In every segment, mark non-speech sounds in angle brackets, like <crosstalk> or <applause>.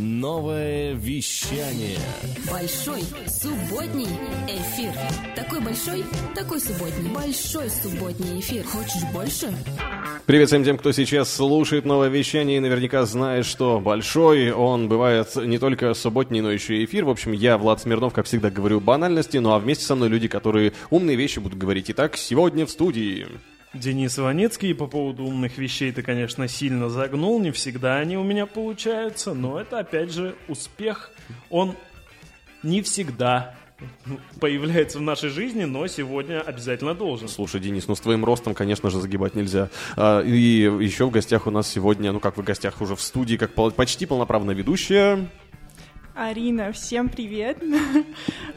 Новое вещание. Большой субботний эфир. Такой большой, такой субботний. Большой субботний эфир. Хочешь больше? Привет всем тем, кто сейчас слушает новое вещание и наверняка знает, что большой он бывает не только субботний, но еще и эфир. В общем, я, Влад Смирнов, как всегда, говорю банальности, ну а вместе со мной люди, которые умные вещи будут говорить. Итак, сегодня в студии... Денис Иваницкий, по поводу умных вещей ты, конечно, сильно загнул, не всегда они у меня получаются, но это, опять же, успех, он не всегда появляется в нашей жизни, но сегодня обязательно должен. Слушай, Денис, ну с твоим ростом, конечно же, загибать нельзя. А, и еще в гостях у нас сегодня, ну как в гостях, уже в студии, как почти полноправная ведущая... Арина, всем привет! <laughs>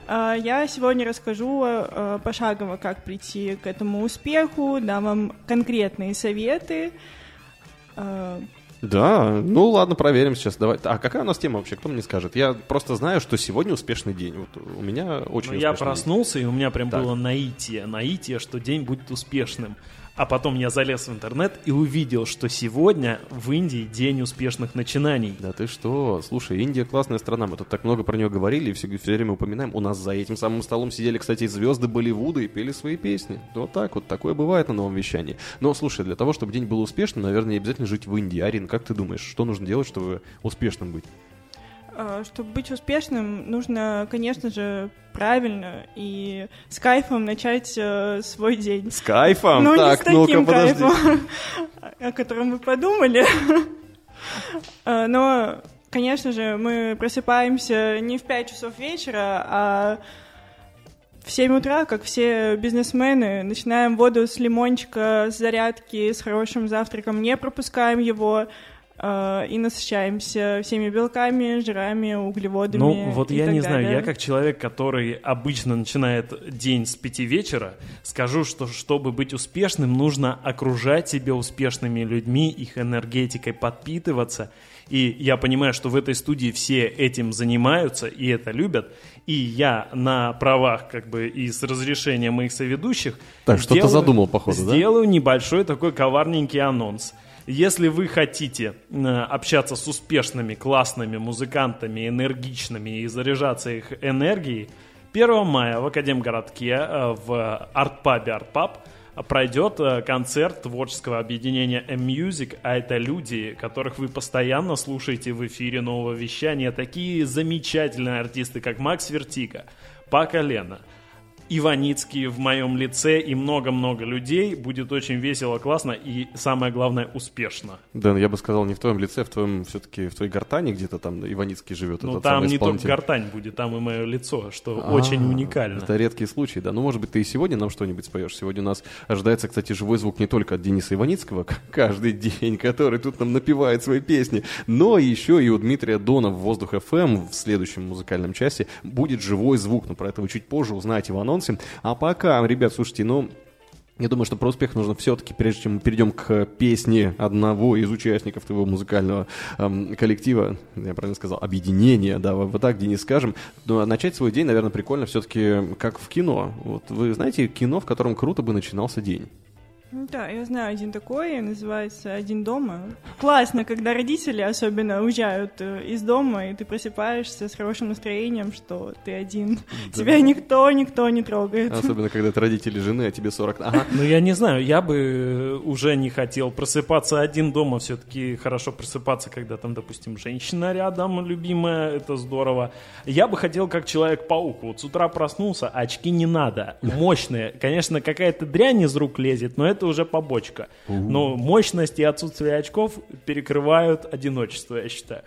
А, я сегодня расскажу э, пошагово, как прийти к этому успеху, дам вам конкретные советы. А, да, ну ладно, проверим сейчас. Давай. А какая у нас тема вообще? Кто мне скажет? Я просто знаю, что сегодня успешный день. Вот у меня очень. Ну, я проснулся день. и у меня прям так. было наитие, наитие, что день будет успешным. А потом я залез в интернет и увидел, что сегодня в Индии день успешных начинаний. Да ты что? Слушай, Индия классная страна. Мы тут так много про нее говорили и все, все время упоминаем. У нас за этим самым столом сидели, кстати, звезды Болливуда и пели свои песни. Вот так вот. Такое бывает на новом вещании. Но, слушай, для того, чтобы день был успешным, наверное, не обязательно жить в Индии. Арин, как ты думаешь, что нужно делать, чтобы успешным быть? А, чтобы быть успешным, нужно, конечно же, правильно и с кайфом начать э, свой день. С кайфом? Ну, так, не с таким кайфом, <laughs> о котором мы подумали. <laughs> А, но, конечно же, мы просыпаемся не в 5 часов вечера, а в 7 утра, как все бизнесмены, начинаем воду с лимончика, с зарядки, с хорошим завтраком, не пропускаем его, Э, и насыщаемся всеми белками, жирами, углеводами. Ну, вот я не далее. знаю, я как человек, который обычно начинает день с пяти вечера, скажу, что чтобы быть успешным, нужно окружать себя успешными людьми, их энергетикой подпитываться. И я понимаю, что в этой студии все этим занимаются и это любят. И я на правах, как бы, и с разрешения моих соведущих... Так, что-то задумал, походу, Сделаю да? небольшой такой коварненький анонс. Если вы хотите э, общаться с успешными, классными музыкантами, энергичными и заряжаться их энергией, 1 мая в Академгородке э, в артпабе «Артпаб» пройдет э, концерт творческого объединения M-Music, а это люди, которых вы постоянно слушаете в эфире нового вещания, такие замечательные артисты, как Макс Вертика, Пака Лена – Иваницкий в моем лице и много-много людей. Будет очень весело, классно и, самое главное, успешно. Дэн, я бы сказал, не в твоем лице, в твоем все-таки в твоей гортани где-то там Иваницкий живет. Ну, там не только гортань будет, там и мое лицо, что а, очень уникально. Это редкий случай, да. Ну, может быть, ты и сегодня нам что-нибудь споешь. Сегодня у нас ожидается, кстати, живой звук не только от Дениса Иваницкого, <laughs> каждый день, который тут нам напевает свои песни, но еще и у Дмитрия Дона в Воздух ФМ эм в следующем музыкальном часе будет живой звук. Но про это вы чуть позже узнаете в анонсе. А пока, ребят, слушайте, ну, я думаю, что про успех нужно все-таки, прежде чем мы перейдем к песне одного из участников твоего музыкального эм, коллектива, я правильно сказал, объединения, да, вот так, Денис, скажем, но начать свой день, наверное, прикольно все-таки как в кино. Вот вы знаете кино, в котором круто бы начинался день? Да, я знаю один такой, называется «Один дома». Классно, когда родители особенно уезжают э, из дома, и ты просыпаешься с хорошим настроением, что ты один. Да. Тебя никто, никто не трогает. Особенно, когда это родители жены, а тебе 40. Ага. Ну, я не знаю, я бы уже не хотел просыпаться один дома. Все-таки хорошо просыпаться, когда там, допустим, женщина рядом, любимая, это здорово. Я бы хотел как Человек-паук. Вот с утра проснулся, очки не надо. Мощные. Конечно, какая-то дрянь из рук лезет, но это это уже побочка. Но мощность и отсутствие очков перекрывают одиночество, я считаю.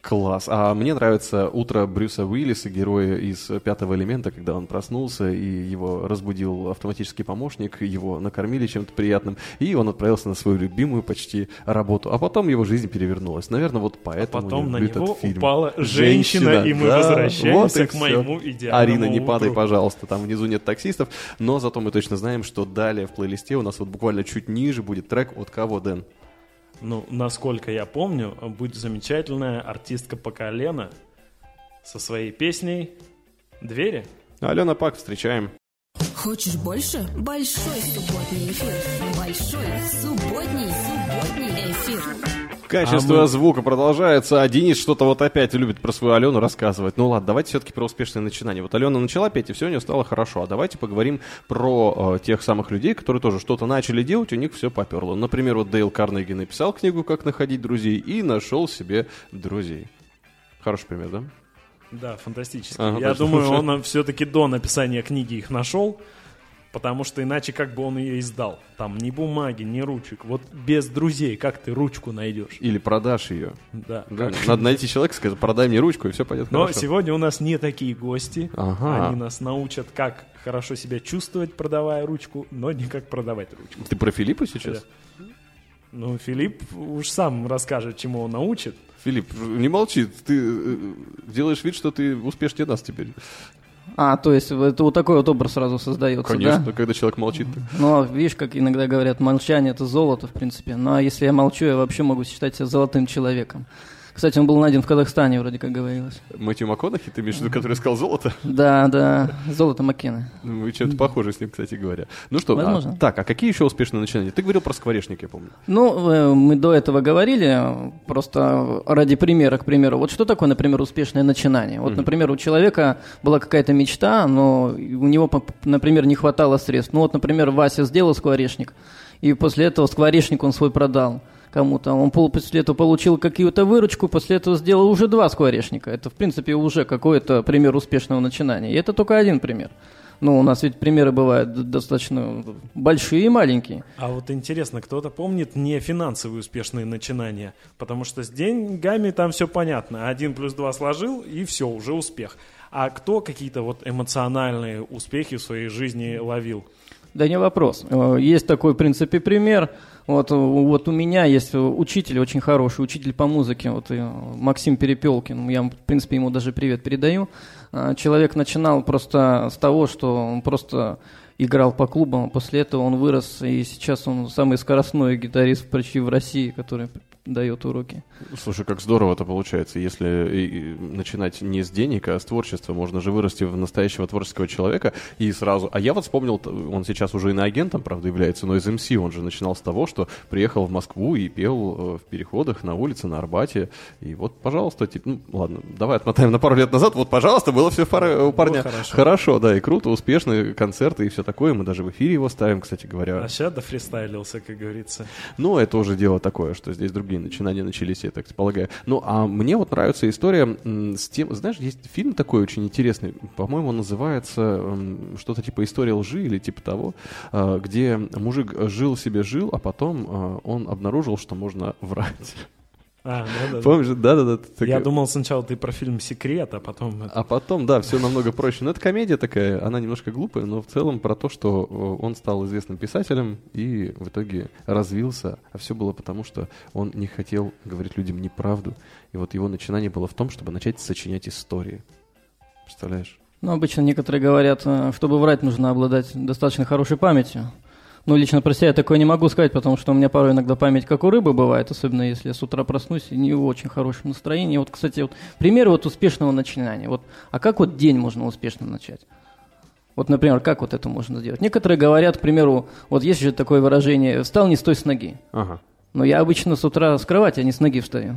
Класс. А мне нравится утро Брюса Уиллиса, героя из «Пятого элемента», когда он проснулся, и его разбудил автоматический помощник, его накормили чем-то приятным, и он отправился на свою любимую почти работу. А потом его жизнь перевернулась. Наверное, вот поэтому а потом на него фильм. упала женщина, женщина и мы да, возвращаемся вот к моему идеальному Арина, не утру. падай, пожалуйста, там внизу нет таксистов, но зато мы точно знаем, что далее в плейлисте у нас вот буквально чуть ниже будет трек от кого, Дэн? Ну, насколько я помню, будет замечательная артистка по колено со своей песней «Двери». Алена Пак, встречаем. Хочешь больше? Большой субботний эфир. Большой субботний, субботний эфир. Качество А мы- звука продолжается, а Денис что-то вот опять любит про свою Алену рассказывать. Ну ладно, давайте все-таки про успешное начинание. Вот Алена начала петь, и все у нее стало хорошо. А давайте поговорим про э, тех самых людей, которые тоже что-то начали делать, у них все поперло. Например, вот Дейл Карнеги написал книгу «Как находить друзей» и нашел себе друзей. Хороший пример, да? Да, фантастически. Ага, Я точно. думаю, <laughs> он все-таки до написания книги их нашел, потому что иначе как бы он ее издал. Там ни бумаги, ни ручек. Вот без друзей как ты ручку найдешь? Или продашь ее. Да. Да, надо найти человека, сказать, продай мне ручку, и все пойдет Но хорошо. сегодня у нас не такие гости. Ага. Они нас научат, как хорошо себя чувствовать, продавая ручку, но не как продавать ручку. Ты про Филиппа сейчас? Ну, Филипп уж сам расскажет, чему он научит. Филипп, не молчи, ты э, делаешь вид, что ты успешнее нас теперь. А, то есть это вот такой вот образ сразу создается, Конечно, да? когда человек молчит. Ну, видишь, как иногда говорят, молчание это золото, в принципе. Ну, а если я молчу, я вообще могу считать себя золотым человеком. Кстати, он был найден в Казахстане, вроде как говорилось. Мэтью МакКонахи, ты имеешь в виду, который сказал золото? Да, да, золото Маккена. Ну, Вы чем-то похожи с ним, кстати говоря. Ну что, а, Возможно. так, а какие еще успешные начинания? Ты говорил про скворечник, я помню. Ну, э, мы до этого говорили, просто ради примера, к примеру. Вот что такое, например, успешное начинание? Вот, например, у человека была какая-то мечта, но у него, например, не хватало средств. Ну вот, например, Вася сделал скворечник, и после этого скворечник он свой продал кому-то. Он пол- после этого получил какую-то выручку, после этого сделал уже два скворечника. Это, в принципе, уже какой-то пример успешного начинания. И это только один пример. Ну, у нас ведь примеры бывают достаточно большие и маленькие. А вот интересно, кто-то помнит не финансовые успешные начинания? Потому что с деньгами там все понятно. Один плюс два сложил, и все, уже успех. А кто какие-то вот эмоциональные успехи в своей жизни ловил? Да не вопрос. Э, Есть такой, в принципе, пример. Вот, вот у меня есть учитель очень хороший, учитель по музыке, вот Максим Перепелкин. Я, в принципе, ему даже привет передаю. А, Человек начинал просто с того, что он просто играл по клубам, а после этого он вырос, и сейчас он самый скоростной гитарист почти в России, который дает уроки. Слушай, как здорово это получается, если начинать не с денег, а с творчества. Можно же вырасти в настоящего творческого человека и сразу... А я вот вспомнил, он сейчас уже иноагентом, правда, является, но из МС он же начинал с того, что приехал в Москву и пел э, в переходах на улице, на Арбате. И вот, пожалуйста, типа, ну, ладно, давай отмотаем на пару лет назад. Вот, пожалуйста, было все у парня хорошо. хорошо, да, и круто, успешные концерты и все такое. Мы даже в эфире его ставим, кстати говоря. А сейчас дофристайлился, как говорится. Ну, это уже дело такое, что здесь другие начинания начались, я так полагаю. Ну, а мне вот нравится история с тем, знаешь, есть фильм такой очень интересный, по-моему, он называется что-то типа «История лжи» или типа того, а, где мужик жил себе жил, а потом а, он обнаружил, что можно врать. А, да-да-да. Помнишь? Да-да-да. ты Я такая- думал сначала ты про фильм «Секрет», а потом... а потом, да, все намного проще. Но это комедия такая, она немножко глупая, но в целом про то, что э, он стал известным писателем и в итоге развился. А все было потому, что он не хотел говорить людям неправду. И вот его начинание было в том, чтобы начать сочинять истории. Представляешь? Ну, обычно некоторые говорят, э, чтобы врать, нужно обладать достаточно хорошей памятью. Ну, лично про себя я такое не могу сказать, потому что у меня порой иногда память как у рыбы бывает, особенно если я с утра проснусь и не в очень хорошем настроении. Вот, кстати, вот пример вот успешного начинания. Вот, а как вот день можно успешно начать? Вот, например, как вот это можно сделать? Некоторые говорят, к примеру, вот есть же такое выражение «встал не с той с ноги». Ага. Но я обычно с утра с кровати, а не с ноги встаю.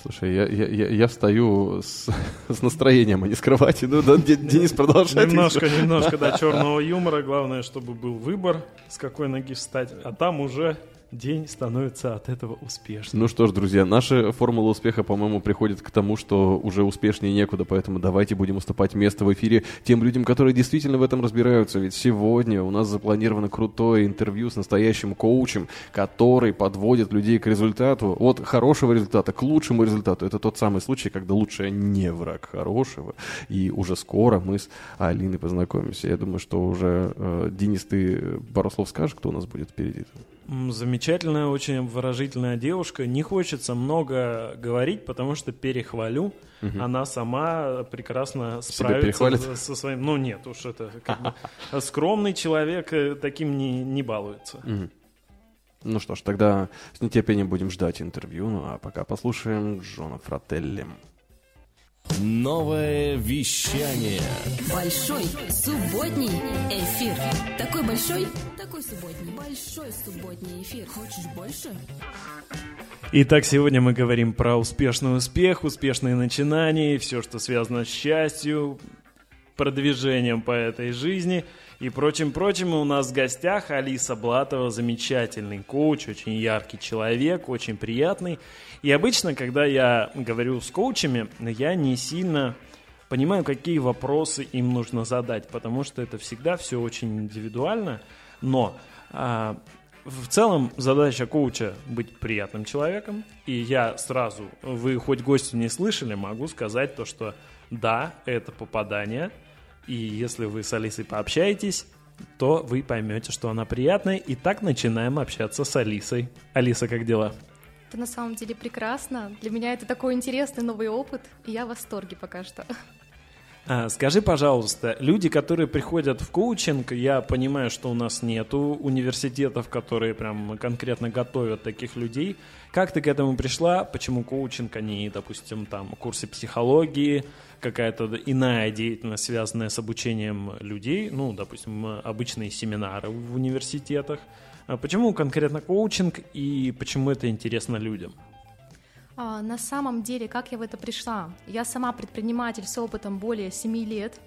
Слушай, я, я, я, я встаю с, <laughs> с настроением, а не с кровати. Ну, да, Де- Денис продолжает. Немножко, немножко, да, <laughs> черного юмора. Главное, чтобы был выбор, с какой ноги встать. А там уже день становится от этого успешным. Ну что ж, друзья, наша формула успеха, по-моему, приходит к тому, что уже успешнее некуда, поэтому давайте будем уступать место в эфире тем людям, которые действительно в этом разбираются. Ведь сегодня у нас запланировано крутое интервью с настоящим коучем, который подводит людей к результату, от хорошего результата к лучшему результату. Это тот самый случай, когда лучшее не враг хорошего. И уже скоро мы с Алиной познакомимся. Я думаю, что уже, э, Денис, ты пару слов скажешь, кто у нас будет впереди? М, Замечательная, очень выразительная девушка. Не хочется много говорить, потому что перехвалю. Она сама прекрасно справится со своим... Ну нет, уж это как бы... <laughs> Скромный человек э, таким не, не балуется. Ну что ж, тогда с нетерпением будем ждать интервью. Ну а пока послушаем Джона Фрателли. Новое вещание. Большой субботний эфир. Такой большой, такой субботний. Большой субботний эфир. Хочешь больше? Итак, сегодня мы говорим про успешный успех, успешные начинания, все, что связано с счастью, продвижением по этой жизни и прочим-прочим. У нас в гостях Алиса Блатова, замечательный коуч, очень яркий человек, очень приятный. И обычно, когда я говорю с коучами, я не сильно понимаю, какие вопросы им нужно задать, потому что это всегда все очень индивидуально. Но а, в целом задача коуча быть приятным человеком. И я сразу, вы хоть гостю не слышали, могу сказать то, что да, это попадание. И если вы с Алисой пообщаетесь, то вы поймете, что она приятная. И так начинаем общаться с Алисой. Алиса, как дела? Это на самом деле прекрасно. Для меня это такой интересный новый опыт, и я в восторге пока что. А, скажи, пожалуйста, люди, которые приходят в коучинг, я понимаю, что у нас нету университетов, которые прям конкретно готовят таких людей. Как ты к этому пришла? Почему коучинг, а не, допустим, там курсы психологии, какая-то иная деятельность, связанная с обучением людей, ну, допустим, обычные семинары в университетах? А почему конкретно коучинг и почему это интересно людям? А, на самом деле, как я в это пришла? Я сама предприниматель с опытом более 7 лет.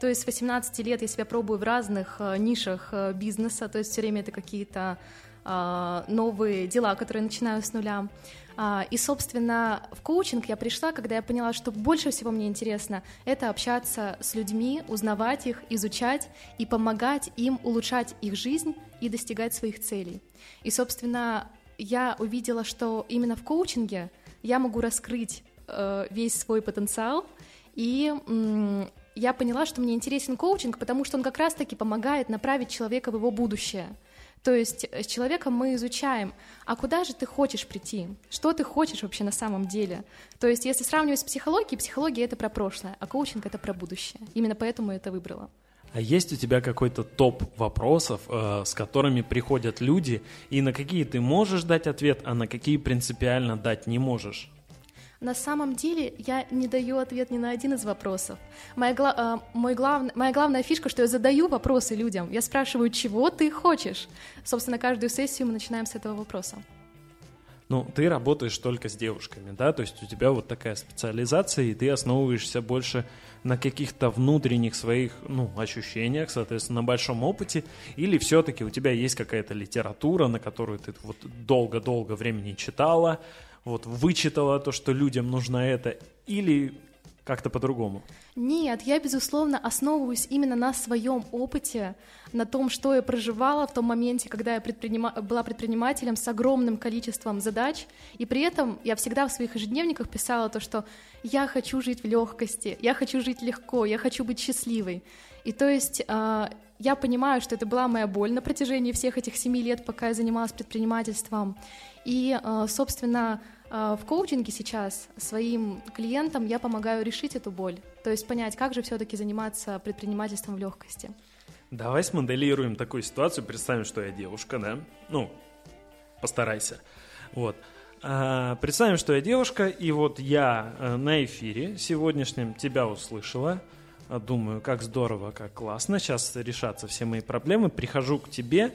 То есть с 18 лет я себя пробую в разных э, нишах э, бизнеса, то есть все время это какие-то э, новые дела, которые начинаю с нуля. А, и, собственно, в коучинг я пришла, когда я поняла, что больше всего мне интересно это общаться с людьми, узнавать их, изучать и помогать им улучшать их жизнь и достигать своих целей. И, собственно, я увидела, что именно в коучинге я могу раскрыть э, весь свой потенциал, и м, я поняла, что мне интересен коучинг, потому что он как раз-таки помогает направить человека в его будущее. То есть с человеком мы изучаем, а куда же ты хочешь прийти, что ты хочешь вообще на самом деле. То есть если сравнивать с психологией, психология это про прошлое, а коучинг это про будущее. Именно поэтому я это выбрала. А есть у тебя какой-то топ вопросов, э, с которыми приходят люди, и на какие ты можешь дать ответ, а на какие принципиально дать не можешь? На самом деле я не даю ответ ни на один из вопросов. Моя, гла- э, мой глав... Моя главная фишка, что я задаю вопросы людям. Я спрашиваю, чего ты хочешь. Собственно, каждую сессию мы начинаем с этого вопроса. Ну, ты работаешь только с девушками, да, то есть у тебя вот такая специализация, и ты основываешься больше на каких-то внутренних своих, ну, ощущениях, соответственно, на большом опыте, или все-таки у тебя есть какая-то литература, на которую ты вот долго-долго времени читала, вот вычитала то, что людям нужно это, или как-то по-другому? Нет, я, безусловно, основываюсь именно на своем опыте, на том, что я проживала в том моменте, когда я предпринима... была предпринимателем с огромным количеством задач, и при этом я всегда в своих ежедневниках писала то, что я хочу жить в легкости, я хочу жить легко, я хочу быть счастливой. И то есть э, я понимаю, что это была моя боль на протяжении всех этих семи лет, пока я занималась предпринимательством. И, э, собственно, а, в коучинге сейчас своим клиентам я помогаю решить эту боль, то есть понять, как же все-таки заниматься предпринимательством в легкости. Давай смоделируем такую ситуацию, представим, что я девушка, да? Ну, постарайся. Вот. А, представим, что я девушка, и вот я э, на эфире сегодняшнем тебя услышала, думаю, как здорово, как классно, сейчас решатся все мои проблемы, прихожу к тебе,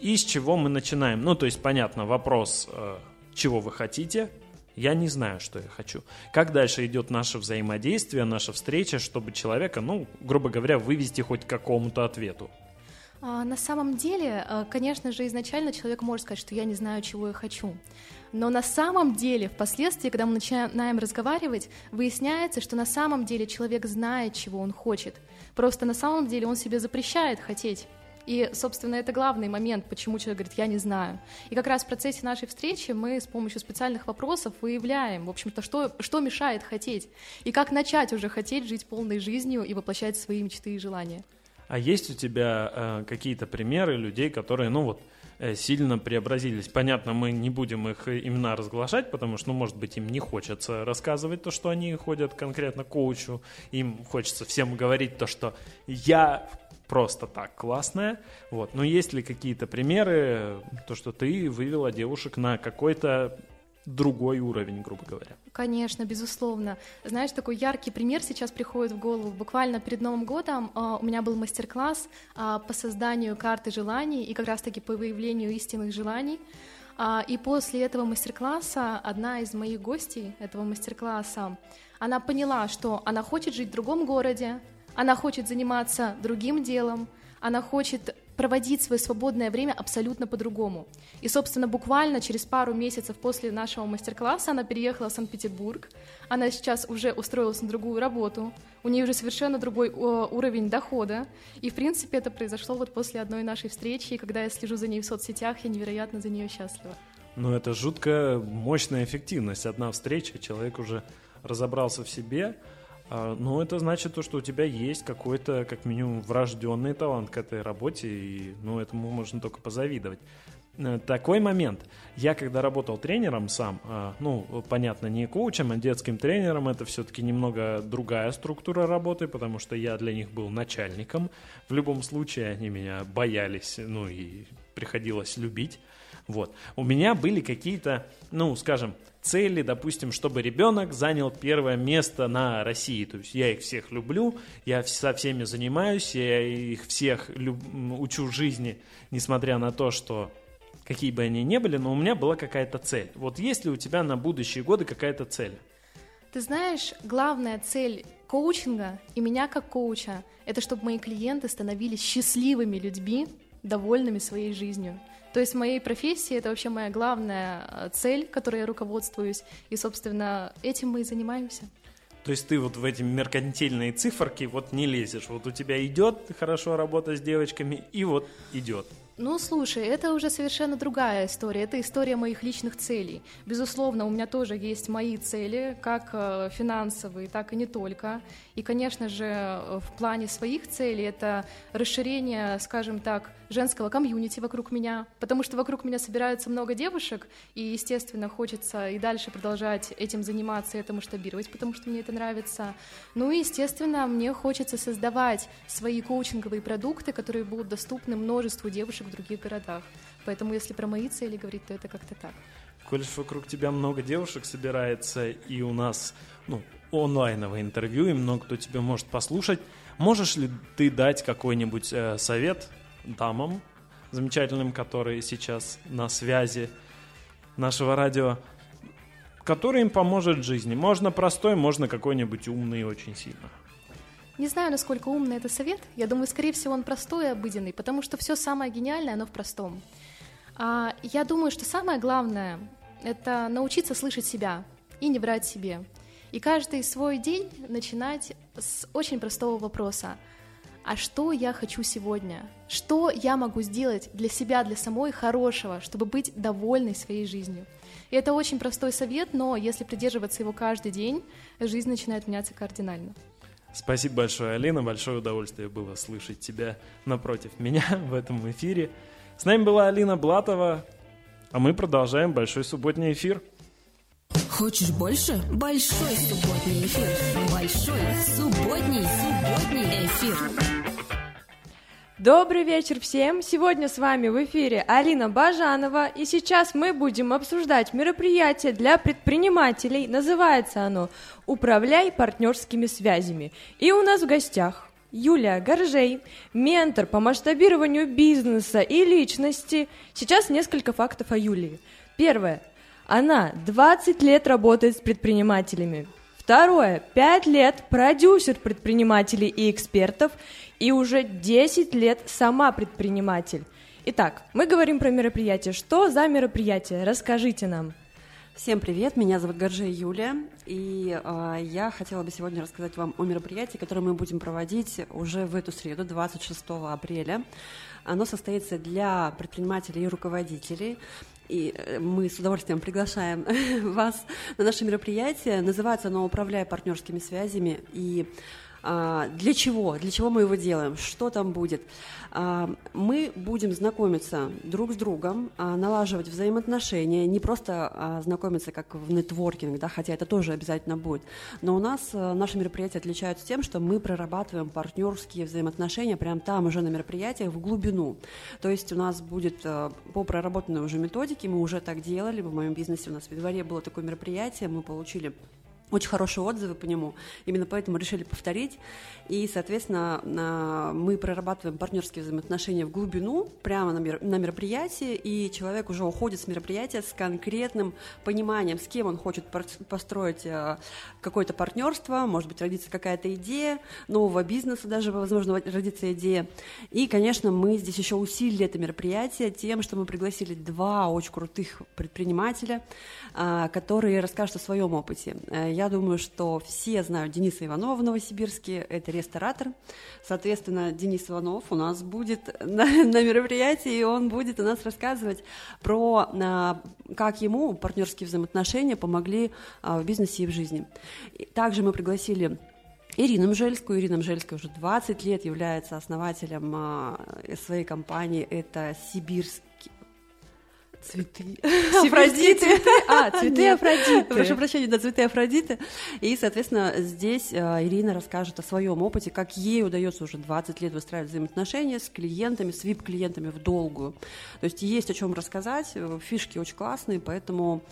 и с чего мы начинаем? Ну, то есть, понятно, вопрос э, чего вы хотите, я не знаю, что я хочу. Как дальше идет наше взаимодействие, наша встреча, чтобы человека, ну, грубо говоря, вывести хоть к какому-то ответу? А, на самом деле, э, конечно же, изначально человек может сказать, что я не знаю, чего я хочу. Но на самом деле, впоследствии, когда мы начинаем разговаривать, выясняется, что на самом деле человек знает, чего он хочет. Просто на самом деле он себе запрещает хотеть. И, собственно, это главный момент, почему человек говорит, я не знаю. И как раз в процессе нашей встречи мы с помощью специальных вопросов выявляем, в общем-то, что, что мешает хотеть, и как начать уже хотеть жить полной жизнью и воплощать свои мечты и желания. А есть у тебя э, какие-то примеры людей, которые, ну вот, э, сильно преобразились. Понятно, мы не будем их имена разглашать, потому что, ну, может быть, им не хочется рассказывать то, что они ходят конкретно к коучу. Им хочется всем говорить то, что я просто так классная. Вот. Но есть ли какие-то примеры, то, что ты вывела девушек на какой-то другой уровень, грубо говоря. Конечно, безусловно. Знаешь, такой яркий пример сейчас приходит в голову. Буквально перед Новым годом э, у меня был мастер-класс э, по созданию карты желаний и как раз-таки по выявлению истинных желаний. А, и после этого мастер-класса одна из моих гостей этого мастер-класса, она поняла, что она хочет жить в другом городе, она хочет заниматься другим делом, она хочет проводить свое свободное время абсолютно по-другому. И, собственно, буквально через пару месяцев после нашего мастер-класса она переехала в Санкт-Петербург. Она сейчас уже устроилась на другую работу. У нее уже совершенно другой уровень дохода. И, в принципе, это произошло вот после одной нашей встречи. И когда я слежу за ней в соцсетях, я невероятно за нее счастлива. Ну, это жутко мощная эффективность. Одна встреча, человек уже разобрался в себе, ну, это значит то, что у тебя есть какой-то, как минимум, врожденный талант к этой работе, и, ну, этому можно только позавидовать. Э, такой момент. Я когда работал тренером сам, а, ну, понятно, не коучем, а детским тренером, это все-таки немного другая структура работы, потому что я для них был начальником. В любом случае они меня боялись, ну, и приходилось любить. Вот. У меня были какие-то, ну, скажем, цели, допустим, чтобы ребенок занял первое место на России. То есть я их всех люблю, я со всеми занимаюсь, я их всех люб... учу жизни, несмотря на то, что какие бы они ни были, но у меня была какая-то цель. Вот есть ли у тебя на будущие годы какая-то цель? Ты знаешь, главная цель коучинга и меня как коуча – это чтобы мои клиенты становились счастливыми людьми, довольными своей жизнью. То есть в моей профессии это вообще моя главная э, цель, которой я руководствуюсь, и, собственно, этим мы и занимаемся. То есть ты вот в эти меркантильные циферки вот не лезешь. Вот у тебя идет хорошо работа с девочками, и вот идет. Ну, слушай, это уже совершенно другая история. Это история моих личных целей. Безусловно, у меня тоже есть мои цели, как э, финансовые, так и не только. И, конечно же, э, в плане своих целей это расширение, скажем так, женского комьюнити вокруг меня, потому что вокруг меня собирается много девушек, и, естественно, хочется и дальше продолжать этим заниматься это масштабировать, потому что мне это нравится. Ну и, естественно, мне хочется создавать свои коучинговые продукты, которые будут доступны множеству девушек в других городах. Поэтому, если про мои цели говорить, то это как-то так. Коль вокруг тебя много девушек собирается, и у нас ну, онлайновое интервью, и много кто тебя может послушать, можешь ли ты дать какой-нибудь э, совет дамам замечательным, которые сейчас на связи нашего радио, который им поможет в жизни. Можно простой, можно какой-нибудь умный очень сильно. Не знаю, насколько умный это совет. Я думаю, скорее всего, он простой и обыденный, потому что все самое гениальное, оно в простом. А, я думаю, что самое главное — это научиться слышать себя и не врать себе. И каждый свой день начинать с очень простого вопроса — а что я хочу сегодня? Что я могу сделать для себя, для самой хорошего, чтобы быть довольной своей жизнью? И это очень простой совет, но если придерживаться его каждый день, жизнь начинает меняться кардинально. Спасибо большое, Алина. Большое удовольствие было слышать тебя напротив меня <laughs> в этом эфире. С нами была Алина Блатова, а мы продолжаем большой субботний эфир. Хочешь больше? Большой субботний эфир. Большой субботний, субботний эфир. Добрый вечер всем! Сегодня с вами в эфире Алина Бажанова, и сейчас мы будем обсуждать мероприятие для предпринимателей. Называется оно «Управляй партнерскими связями». И у нас в гостях Юлия Горжей, ментор по масштабированию бизнеса и личности. Сейчас несколько фактов о Юлии. Первое. Она 20 лет работает с предпринимателями. Второе. 5 лет продюсер предпринимателей и экспертов и уже 10 лет сама предприниматель. Итак, мы говорим про мероприятие. Что за мероприятие? Расскажите нам. Всем привет, меня зовут Горжей Юлия, и э, я хотела бы сегодня рассказать вам о мероприятии, которое мы будем проводить уже в эту среду, 26 апреля. Оно состоится для предпринимателей и руководителей, и э, мы с удовольствием приглашаем <laughs> вас на наше мероприятие. Называется оно «Управляя партнерскими связями», и Для чего? Для чего мы его делаем? Что там будет? А, Мы будем знакомиться друг с другом, а, налаживать взаимоотношения, не просто а, знакомиться как в нетворкинг, да, хотя это тоже обязательно будет, но у нас а, наши мероприятия отличаются тем, что мы прорабатываем партнерские взаимоотношения прямо там уже на мероприятиях в глубину. То есть у нас будет а, по проработанной уже методике, мы уже так делали, в моем бизнесе у нас в январе было такое мероприятие, мы получили очень хорошие отзывы по нему. Именно поэтому решили повторить. И, соответственно, мы прорабатываем партнерские взаимоотношения в глубину, прямо на, мер- на мероприятии, и человек уже уходит с мероприятия с конкретным пониманием, с кем он хочет построить э, какое-то партнерство, может быть, родится какая-то идея нового бизнеса, даже, возможно, родится идея. И, конечно, мы здесь еще усилили это мероприятие тем, что мы пригласили два очень крутых предпринимателя, а, которые расскажут о своем опыте. Я думаю, что все знают Дениса Иванова в Новосибирске, это ресторатор. Соответственно, Денис Иванов у нас будет на, на мероприятии, и он будет у нас рассказывать про, а, как ему партнерские взаимоотношения помогли а, в бизнесе и в жизни. Также мы пригласили Ирину Мжельскую. Ирина Мжельская уже 20 лет является основателем а, своей компании. Это сибирский цветы. <laughs> Афродиты. А, <laughs> цветы Нет. Афродиты. Прошу прощения, да, цветы Афродиты. И, соответственно, здесь а, Ирина расскажет о своем опыте, как ей удается уже 20 лет выстраивать взаимоотношения с клиентами, с VIP-клиентами в долгую. То есть есть о чем рассказать, э, фишки очень классные, поэтому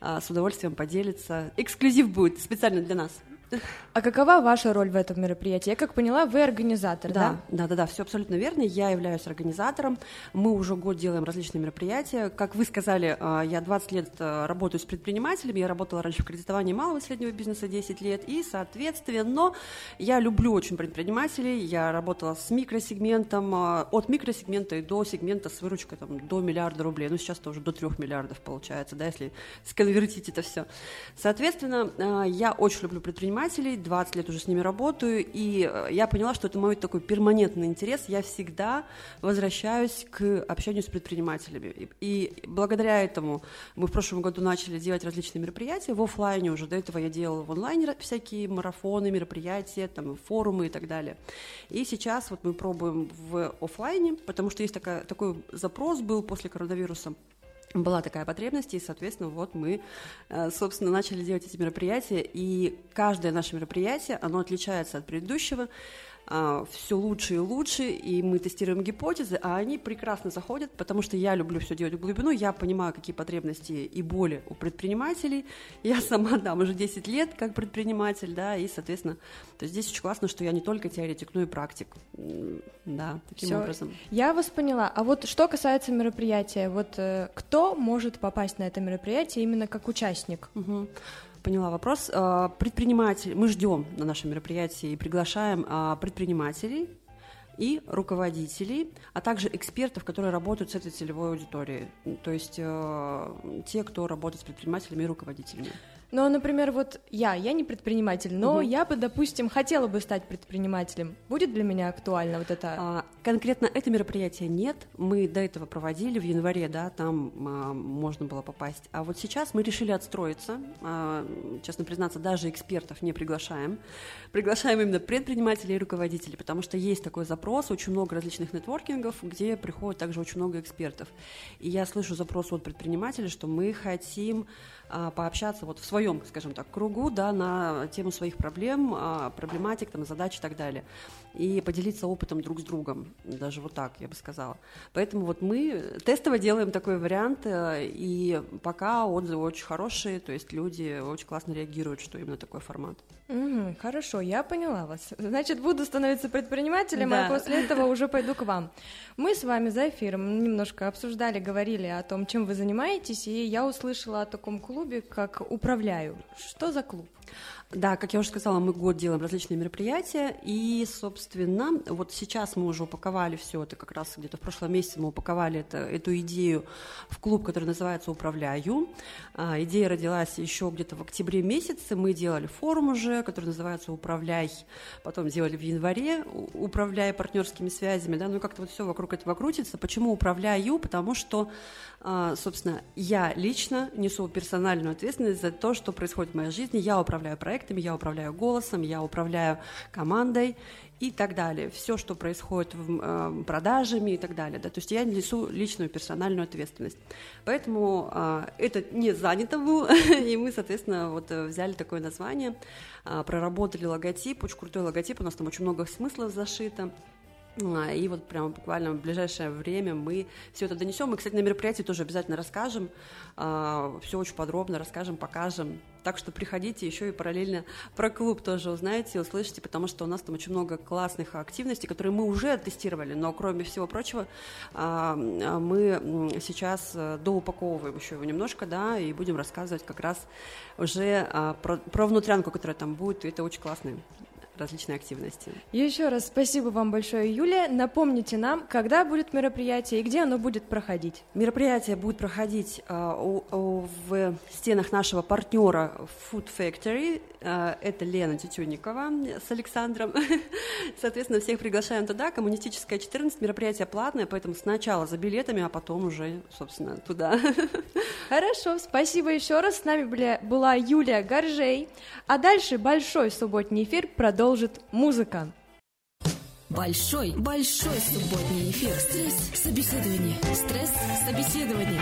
а, с удовольствием поделиться. Эксклюзив будет специально для нас. А какова ваша роль в этом мероприятии? Я как поняла, вы организатор, да? Да, да, да, да, все абсолютно верно. Я являюсь организатором. Мы уже год делаем различные мероприятия. Как вы сказали, а, я 20 лет а, работаю с предпринимателями. Я работала раньше в кредитовании малого и среднего бизнеса 10 лет. И, соответственно, я люблю очень предпринимателей. Я работала с микросегментом, а, от микросегмента и до сегмента с выручкой там, до миллиарда рублей. Ну, сейчас тоже до трех миллиардов получается, да, если сконвертить это все. Соответственно, я очень люблю предпринимателей, 20 лет уже с ними работаю, и э, я поняла, что это мой такой перманентный интерес. Я всегда возвращаюсь к общению с предпринимателями. И, благодаря этому мы в прошлом году начали делать различные мероприятия в офлайне уже. До этого я делала в онлайне всякие марафоны, мероприятия, там, форумы и так далее. И сейчас вот мы пробуем в офлайне, потому что есть такая, такой запрос был после коронавируса была такая потребность, и, соответственно, вот мы, э, собственно, начали делать эти мероприятия, и каждое наше мероприятие, оно отличается от предыдущего, все лучше и лучше, и мы тестируем гипотезы, а они прекрасно заходят, потому что я люблю все делать в глубину, я понимаю, какие потребности и боли у предпринимателей, <laughs> я сама, да, уже 10 лет как предприниматель, да, и, соответственно, то здесь очень классно, что я не только теоретик, но и практик, да, таким Всё. образом. Я вас поняла. А вот что касается мероприятия, вот э, кто может попасть на это мероприятие именно как участник? Мгм. Поняла вопрос. А, Предприниматель, мы ждем на нашем мероприятии и приглашаем а, предпринимателей и руководителей, а также экспертов, которые работают с этой целевой аудиторией. То есть э, те, кто работает с предпринимателями и руководителями. Ну, например, вот я, я не предприниматель, но Мгм. я бы, допустим, хотела бы стать предпринимателем. Будет для меня актуально вот это? А, Конкретно это мероприятие нет. Мы до этого проводили в январе, да, там а, можно было попасть. А вот сейчас мы решили отстроиться. А, честно признаться, даже экспертов не приглашаем. Приглашаем именно предпринимателей и руководителей, потому что есть такой запрос, очень много различных нетворкингов, где приходит также очень много экспертов. И я слышу запрос от предпринимателей, что мы хотим а, пообщаться вот в своем, скажем так, кругу, да, на тему своих проблем, а, проблематик, там, задач и так далее. И поделиться опытом друг с другом, даже вот так, я бы сказала. Поэтому вот мы тестово делаем такой вариант, э, и пока отзывы очень хорошие, то есть люди очень классно реагируют, что именно такой формат. Мгм, хорошо, я поняла вас. Значит, буду становиться предпринимателем, Да. а после этого уже пойду к вам. Мы с вами за эфиром немножко обсуждали, говорили о том, чем вы занимаетесь, и я услышала о таком клубе, как «Управляю». Что за клуб? Да, как я уже сказала, мы год делаем различные мероприятия, и, собственно, вот сейчас мы уже упаковали все это, как раз где-то в прошлом месяце мы упаковали это, эту идею в клуб, который называется «Управляю». А, идея родилась еще где-то в октябре месяце, мы делали форум уже, который называется «Управляй», потом делали в январе «У- «Управляя партнерскими связями», да, ну и как-то вот все вокруг этого крутится. Почему «Управляю»? Потому что, а, собственно, я лично несу персональную ответственность за то, что происходит в моей жизни, я управляю управляю проектами, я управляю голосом, я управляю командой и так далее. Все, что происходит в э, продажами и так далее. Да? То есть я несу личную персональную ответственность. Поэтому э, это не занято было, <laughs> и мы, соответственно, вот э, взяли такое название, э, проработали логотип, очень крутой логотип, у нас там очень много смыслов зашито. А, И вот прямо буквально в ближайшее время мы все это донесем. Мы, кстати, на мероприятии тоже обязательно расскажем. Все очень подробно расскажем, покажем. Так что приходите еще и параллельно про клуб тоже узнаете, услышите, потому что у нас там очень много классных активностей, которые мы уже тестировали, но кроме всего прочего а, а, мы сейчас э, доупаковываем еще его немножко, да, и будем рассказывать как раз уже а, про, про внутрянку, которая там будет, и это очень классные различные активности. Еще раз спасибо вам большое, Юлия. Напомните нам, когда будет мероприятие и где оно будет проходить. Мероприятие будет проходить а, у- у- в стенах нашего партнера Food Factory. А, это Лена Тютюникова с Александром. <laughs> Соответственно, всех приглашаем туда. Коммунистическая 14. Мероприятие платное, поэтому сначала за билетами, а потом уже, собственно, туда. <laughs> Хорошо, спасибо еще раз. С нами были- была Юлия Горжей. А дальше большой субботний эфир продолжит музыка. Большой, большой субботний эфир. Стресс, собеседование. Стресс, собеседование.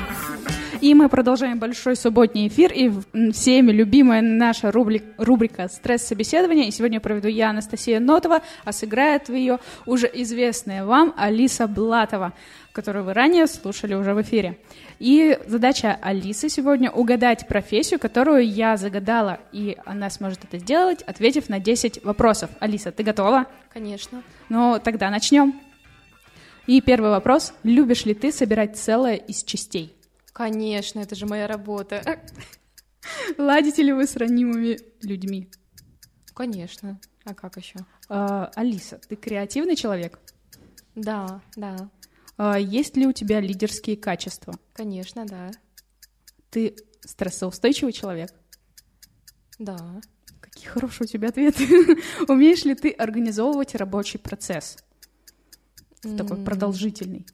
И мы продолжаем большой субботний эфир, и всеми любимая наша рубли- рубрика «Стресс-собеседование». И сегодня проведу я, Анастасия Нотова, а сыграет в ее уже известная вам Алиса Блатова, которую вы ранее слушали уже в эфире. И задача Алисы сегодня угадать профессию, которую я загадала, и она сможет это сделать, ответив на 10 вопросов. Алиса, ты готова? Конечно. Ну, тогда начнем. И первый вопрос. Любишь ли ты собирать целое из частей? Конечно, это же моя работа. <laughs> Ладите ли вы с ранимыми людьми? Конечно. А как еще? А, Алиса, ты креативный человек? Да, да. А, есть ли у тебя лидерские качества? Конечно, да. Ты стрессоустойчивый человек? Да. Какие хорошие у тебя ответы. <laughs> Умеешь ли ты организовывать рабочий процесс? Такой продолжительный.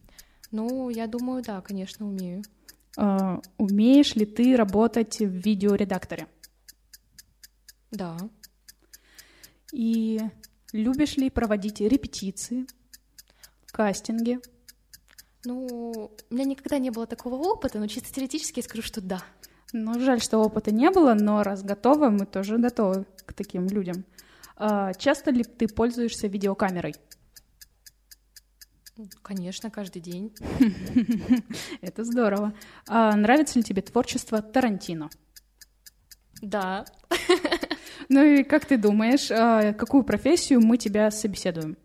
Ну, я думаю, да, конечно, умею. А, умеешь ли ты работать в видеоредакторе? Да. И любишь ли проводить репетиции, кастинги? Ну, у меня никогда не было такого опыта, но чисто теоретически я скажу, что да. Ну, жаль, что опыта не было, но раз готова, мы тоже готовы к таким людям. А, часто ли ты пользуешься видеокамерой? Конечно, каждый день. <laughs> Это здорово. А нравится ли тебе творчество Тарантино? Да. <laughs> Ну и как ты думаешь, а, какую профессию мы тебя собеседуем?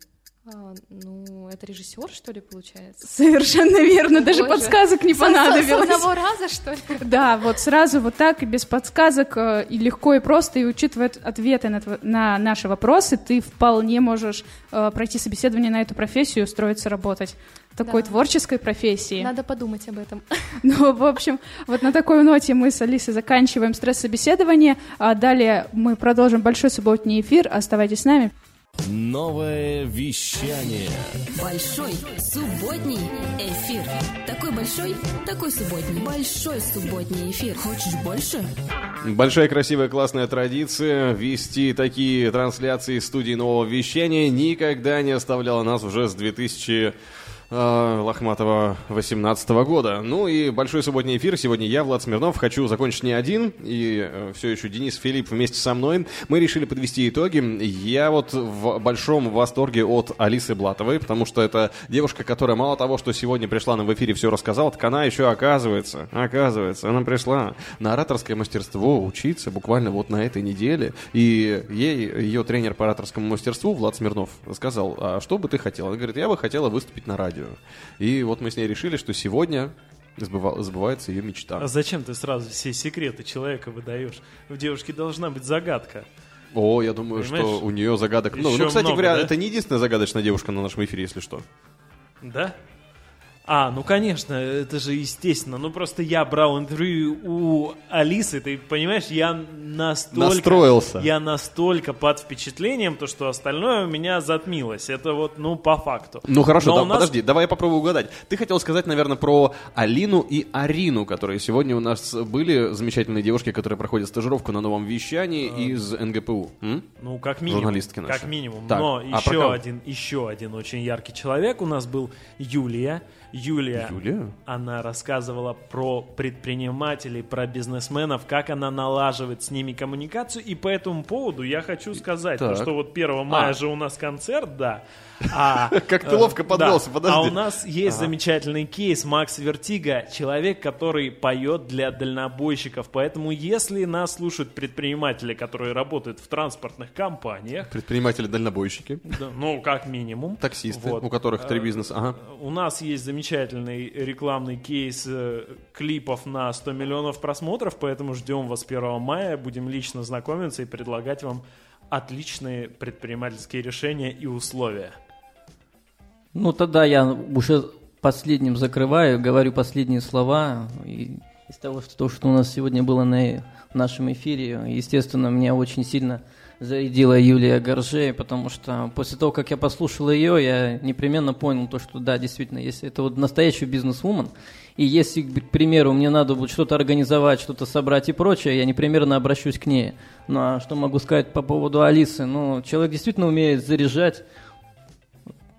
А, ну, это режиссер, что ли, получается? Совершенно верно, даже Боже. подсказок не С- с- понадобилось. С одного раза, что ли? <laughs> Да, вот сразу вот так, и без подсказок, э, и легко и просто, и учитывая ответы на, на наши вопросы, ты вполне можешь э, пройти собеседование на эту профессию и устроиться работать в такой Да. творческой профессии. Надо подумать об этом. <laughs> <laughs> Ну, в общем, вот на такой ноте мы с Алисой заканчиваем стресс-собеседование, а далее мы продолжим большой субботний эфир. Оставайтесь с нами. Новое вещание. Большой субботний эфир. Такой большой, такой субботний. Большой субботний эфир. Хочешь больше? Большая красивая классная традиция вести такие трансляции студии нового вещания никогда не оставляла нас уже с 2000 э, Лохматова 18 года. Ну и большой субботний эфир. Сегодня я, Влад Смирнов, хочу закончить не один. И все еще Денис Филипп вместе со мной. Мы решили подвести итоги. Я вот в большом восторге от Алисы Блатовой, потому что это девушка, которая мало того, что сегодня пришла нам в эфире все рассказала, так она еще оказывается, оказывается, она пришла на ораторское мастерство учиться буквально вот на этой неделе. И ей ее тренер по ораторскому мастерству Влад Смирнов сказал, а что бы ты хотела? Она говорит, я бы хотела выступить на радио. И вот мы с ней решили, что сегодня сбыва- сбывается ее мечта. А зачем ты сразу все секреты человека выдаешь? В девушке должна быть загадка. О, я думаю, Понимаешь? что у нее загадок. Ну, ну, кстати много, говоря, да? это не единственная загадочная девушка на нашем эфире, если что. Да? А, ну конечно, это же естественно. Ну просто я брал интервью у Алисы, ты понимаешь, я настолько... Настроился. Я настолько под впечатлением, то что остальное у меня затмилось. Это вот, ну, по факту. Ну хорошо, Но да, нас- подожди, давай я попробую угадать. Ты хотел сказать, наверное, про Алину и Арину, которые сегодня у нас были замечательные девушки, которые проходят стажировку на новом вещании из нгпу. М? Ну, как минимум. Журналистки наши. Как минимум. Так, Но а еще один, еще один очень яркий человек у нас был Юлия. Юлия, Юлия? она рассказывала про предпринимателей, про бизнесменов, как она налаживает с ними коммуникацию. И по этому поводу я хочу сказать, то, что вот 1 мая А. же у нас концерт, да. <laughs> А, Как ты э, ловко подвелся, да. подожди. А у нас есть замечательный кейс Макс Вертига, человек, который поет для дальнобойщиков. Поэтому, если нас слушают предприниматели, которые работают в транспортных компаниях, <laughs> Предприниматели-дальнобойщики, да, ну, как минимум. таксисты, Вот. у которых три Э, бизнеса. Ага. У нас есть замечательный рекламный кейс э, клипов на 100 миллионов просмотров, поэтому ждем вас 1 мая, будем лично знакомиться и предлагать вам отличные предпринимательские решения и условия. Ну, тогда я уже последним закрываю, говорю последние слова. И из того, что, то, что у нас сегодня было на нашем эфире, естественно, меня очень сильно зарядила Юлия Горжей, потому что после того, как я послушал ее, я непременно понял то, что да, действительно, если это вот настоящий бизнес-вумен, и если, к примеру, мне надо будет что-то организовать, что-то собрать и прочее, я непременно обращусь к ней. Ну а что могу сказать по поводу Алисы? Ну, человек действительно умеет заряжать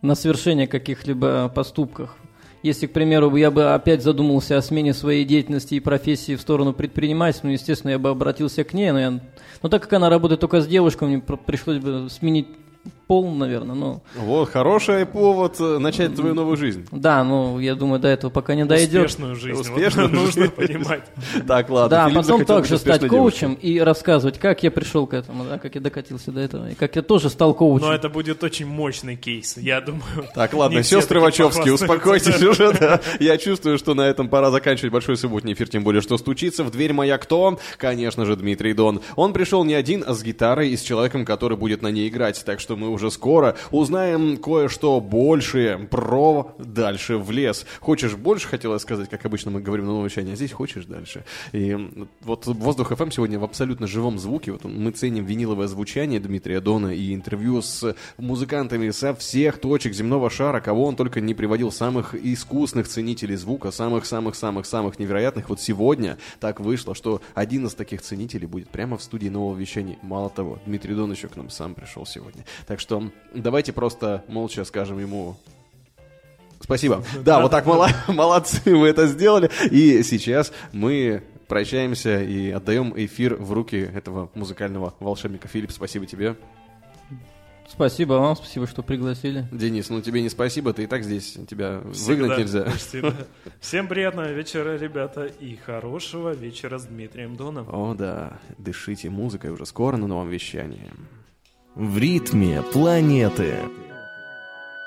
на совершение каких-либо поступках. Если, к примеру, я бы опять задумался о смене своей деятельности и профессии в сторону предпринимательства, ну, естественно, я бы обратился к ней, но, я, но так как она работает только с девушками, мне пр- пришлось бы сменить пол, наверное, ну, Вот, хороший повод э, начать твою новую жизнь. да, ну, я думаю, до этого пока не дойдет. Успешную жизнь. вот Успешную <laughs> нужно жизнь. понимать. <laughs> Так, ладно. Да, Филипп потом также стать коучем и рассказывать, как я пришел к этому, да, как я докатился до этого, и как я тоже стал коучем. Но это будет очень мощный кейс, я думаю. Так, ладно, сестры таки Вачовски, похвастаются. успокойтесь <laughs> уже, да. Я чувствую, что на этом пора заканчивать большой субботний эфир, тем более, что стучится в дверь моя кто? Конечно же, Дмитрий Дон. Он пришел не один, а с гитарой и с человеком, который будет на ней играть. Так что мы уже скоро узнаем кое-что больше про «Дальше в лес». Хочешь больше, хотела сказать, как обычно мы говорим на новом вещании, а здесь хочешь дальше. И вот «Воздух ФМ» сегодня в абсолютно живом звуке. Вот мы ценим виниловое звучание Дмитрия Дона и интервью с музыкантами со всех точек земного шара, кого он только не приводил, самых искусных ценителей звука, самых-самых-самых-самых невероятных. Вот сегодня так вышло, что один из таких ценителей будет прямо в студии нового вещания. Мало того, Дмитрий Дон еще к нам сам пришел сегодня. Так что давайте просто молча скажем ему Спасибо. Да, вот так <laughs> молодцы, мы это сделали. И сейчас мы прощаемся и отдаем эфир в руки этого музыкального волшебника. Филипп, спасибо тебе. Спасибо вам, спасибо, что пригласили. Денис, ну тебе не спасибо, ты и так здесь, тебя Всегда, выгнать нельзя. <laughs> почти, да. <laughs> Всем приятного вечера, ребята, и хорошего вечера с Дмитрием Доном. О да, дышите музыкой уже скоро на новом вещании. В ритме планеты.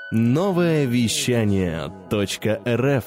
Новое вещание .рф